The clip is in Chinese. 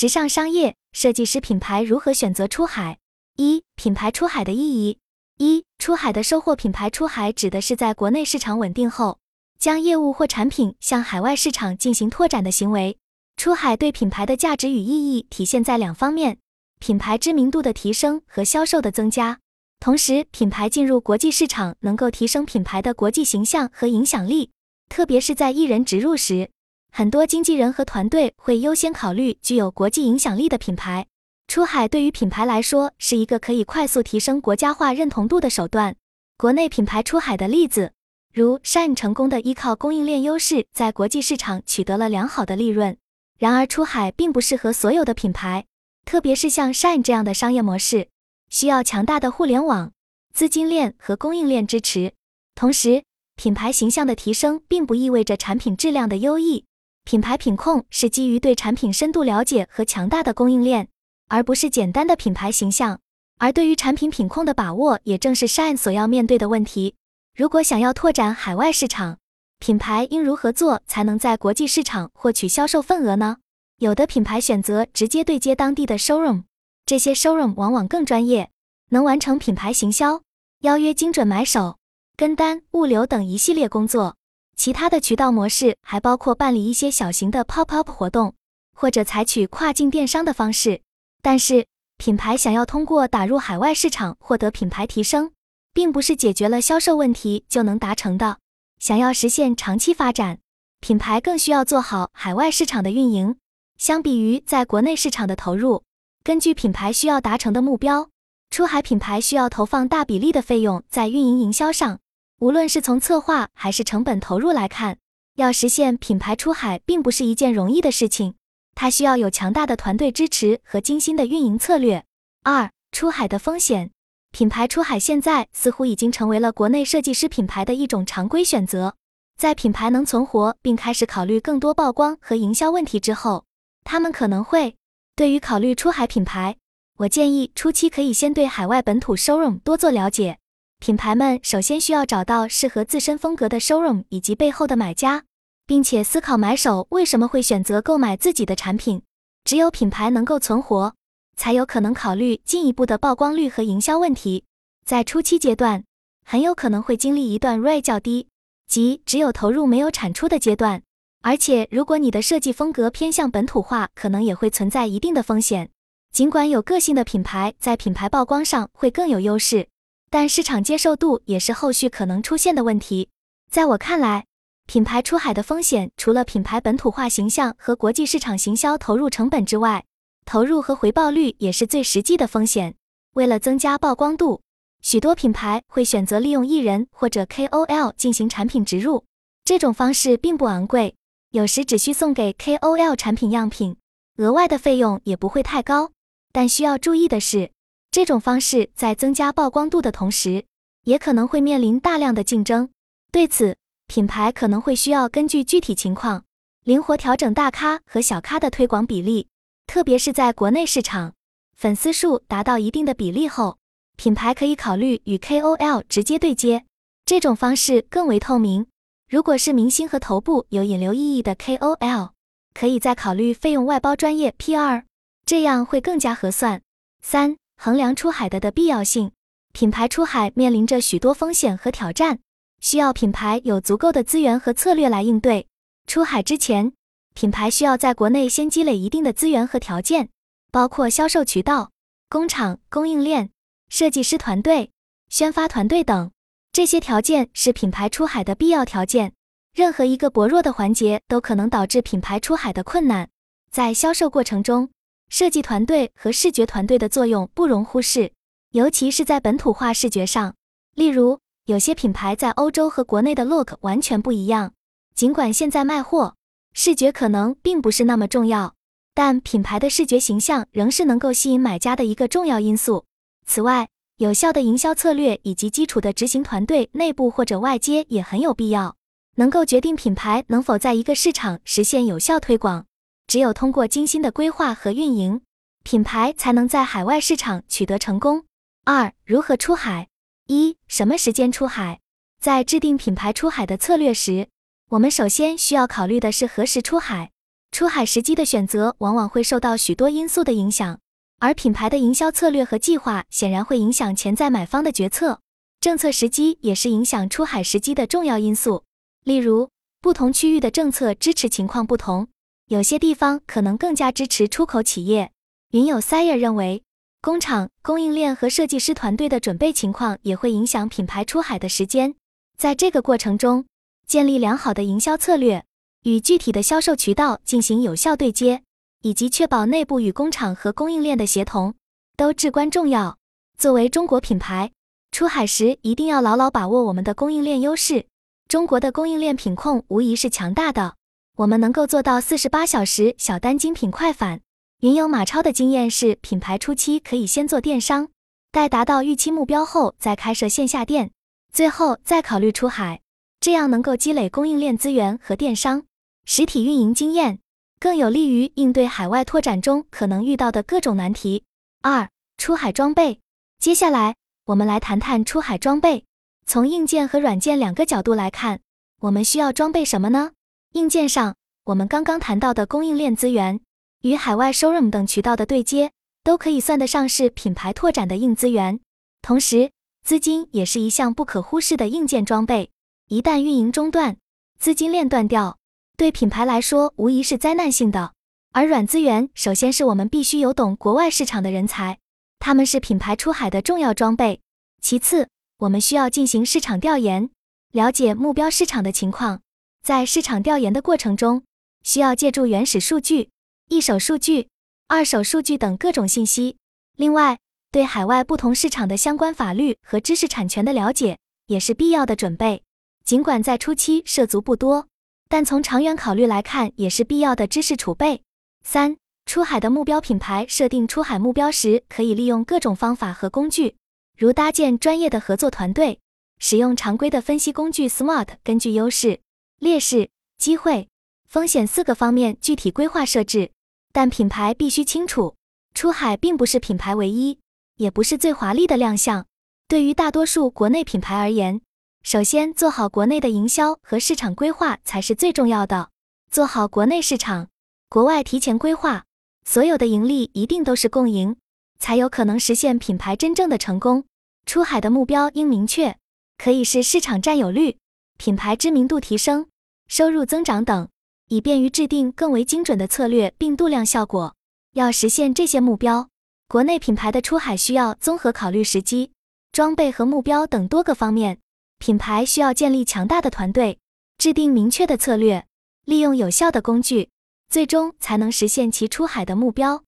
直上商业设计师品牌如何选择出海？一、品牌出海的意义。一、出海的收获。品牌出海指的是在国内市场稳定后，将业务或产品向海外市场进行拓展的行为。出海对品牌的价值与意义体现在两方面：品牌知名度的提升和销售的增加。同时，品牌进入国际市场能够提升品牌的国际形象和影响力，特别是在艺人植入时。很多经纪人和团队会优先考虑具有国际影响力的品牌。出海对于品牌来说是一个可以快速提升国家化认同度的手段。国内品牌出海的例子，如 Shine 成功的依靠供应链优势，在国际市场取得了良好的利润。然而，出海并不适合所有的品牌，特别是像 Shine 这样的商业模式，需要强大的互联网、资金链和供应链支持。同时，品牌形象的提升并不意味着产品质量的优异。品牌品控是基于对产品深度了解和强大的供应链，而不是简单的品牌形象。而对于产品品控的把握，也正是 Shine 所要面对的问题。如果想要拓展海外市场，品牌应如何做才能在国际市场获取销售份额呢？有的品牌选择直接对接当地的 showroom，这些 showroom 往往更专业，能完成品牌行销、邀约精准买手、跟单、物流等一系列工作。其他的渠道模式还包括办理一些小型的 pop up 活动，或者采取跨境电商的方式。但是，品牌想要通过打入海外市场获得品牌提升，并不是解决了销售问题就能达成的。想要实现长期发展，品牌更需要做好海外市场的运营。相比于在国内市场的投入，根据品牌需要达成的目标，出海品牌需要投放大比例的费用在运营营销上。无论是从策划还是成本投入来看，要实现品牌出海并不是一件容易的事情。它需要有强大的团队支持和精心的运营策略。二、出海的风险。品牌出海现在似乎已经成为了国内设计师品牌的一种常规选择。在品牌能存活并开始考虑更多曝光和营销问题之后，他们可能会对于考虑出海品牌，我建议初期可以先对海外本土 showroom 多做了解。品牌们首先需要找到适合自身风格的 showroom 以及背后的买家，并且思考买手为什么会选择购买自己的产品。只有品牌能够存活，才有可能考虑进一步的曝光率和营销问题。在初期阶段，很有可能会经历一段 ROI 较低，即只有投入没有产出的阶段。而且，如果你的设计风格偏向本土化，可能也会存在一定的风险。尽管有个性的品牌在品牌曝光上会更有优势。但市场接受度也是后续可能出现的问题。在我看来，品牌出海的风险除了品牌本土化形象和国际市场行销投入成本之外，投入和回报率也是最实际的风险。为了增加曝光度，许多品牌会选择利用艺人或者 KOL 进行产品植入。这种方式并不昂贵，有时只需送给 KOL 产品样品，额外的费用也不会太高。但需要注意的是。这种方式在增加曝光度的同时，也可能会面临大量的竞争。对此，品牌可能会需要根据具体情况，灵活调整大咖和小咖的推广比例。特别是在国内市场，粉丝数达到一定的比例后，品牌可以考虑与 KOL 直接对接，这种方式更为透明。如果是明星和头部有引流意义的 KOL，可以再考虑费用外包专业 PR，这样会更加合算。三。衡量出海的的必要性，品牌出海面临着许多风险和挑战，需要品牌有足够的资源和策略来应对。出海之前，品牌需要在国内先积累一定的资源和条件，包括销售渠道、工厂、供应链、设计师团队、宣发团队等。这些条件是品牌出海的必要条件。任何一个薄弱的环节都可能导致品牌出海的困难。在销售过程中，设计团队和视觉团队的作用不容忽视，尤其是在本土化视觉上。例如，有些品牌在欧洲和国内的 look 完全不一样。尽管现在卖货，视觉可能并不是那么重要，但品牌的视觉形象仍是能够吸引买家的一个重要因素。此外，有效的营销策略以及基础的执行团队，内部或者外接也很有必要，能够决定品牌能否在一个市场实现有效推广。只有通过精心的规划和运营，品牌才能在海外市场取得成功。二、如何出海？一、什么时间出海？在制定品牌出海的策略时，我们首先需要考虑的是何时出海。出海时机的选择往往会受到许多因素的影响，而品牌的营销策略和计划显然会影响潜在买方的决策。政策时机也是影响出海时机的重要因素。例如，不同区域的政策支持情况不同，有些地方可能更加支持出口企业。云友 Sayer 认为，工厂、供应链和设计师团队的准备情况也会影响品牌出海的时间。在这个过程中，建立良好的营销策略，与具体的销售渠道进行有效对接，以及确保内部与工厂和供应链的协同，都至关重要。作为中国品牌，出海时一定要牢牢把握我们的供应链优势。中国的供应链品控无疑是强大的，我们能够做到四十八小时小单精品快返。云游马超的经验是，品牌初期可以先做电商，待达到预期目标后再开设线下店。最后再考虑出海，这样能够积累供应链资源和电商实体运营经验，更有利于应对海外拓展中可能遇到的各种难题。二、出海装备。接下来我们来谈谈出海装备。从硬件和软件两个角度来看，我们需要装备什么呢？硬件上，我们刚刚谈到的供应链资源与海外 showroom 等渠道的对接，都可以算得上是品牌拓展的硬资源。同时，资金也是一项不可忽视的硬件装备，一旦运营中断，资金链断掉，对品牌来说无疑是灾难性的。而软资源，首先是我们必须有懂国外市场的人才，他们是品牌出海的重要装备。其次，我们需要进行市场调研，了解目标市场的情况。在市场调研的过程中，需要借助原始数据、一手数据、二手数据等各种信息。另外，对海外不同市场的相关法律和知识产权的了解也是必要的准备。尽管在初期涉足不多，但从长远考虑来看，也是必要的知识储备。三、出海的目标品牌设定出海目标时，可以利用各种方法和工具，如搭建专业的合作团队，使用常规的分析工具 SMART，根据优势、劣势、机会、风险四个方面具体规划设置。但品牌必须清楚，出海并不是品牌唯一。也不是最华丽的亮相。对于大多数国内品牌而言，首先做好国内的营销和市场规划才是最重要的。做好国内市场，国外提前规划，所有的盈利一定都是共赢，才有可能实现品牌真正的成功。出海的目标应明确，可以是市场占有率、品牌知名度提升、收入增长等，以便于制定更为精准的策略并度量效果。要实现这些目标。国内品牌的出海需要综合考虑时机、装备和目标等多个方面。品牌需要建立强大的团队，制定明确的策略，利用有效的工具，最终才能实现其出海的目标。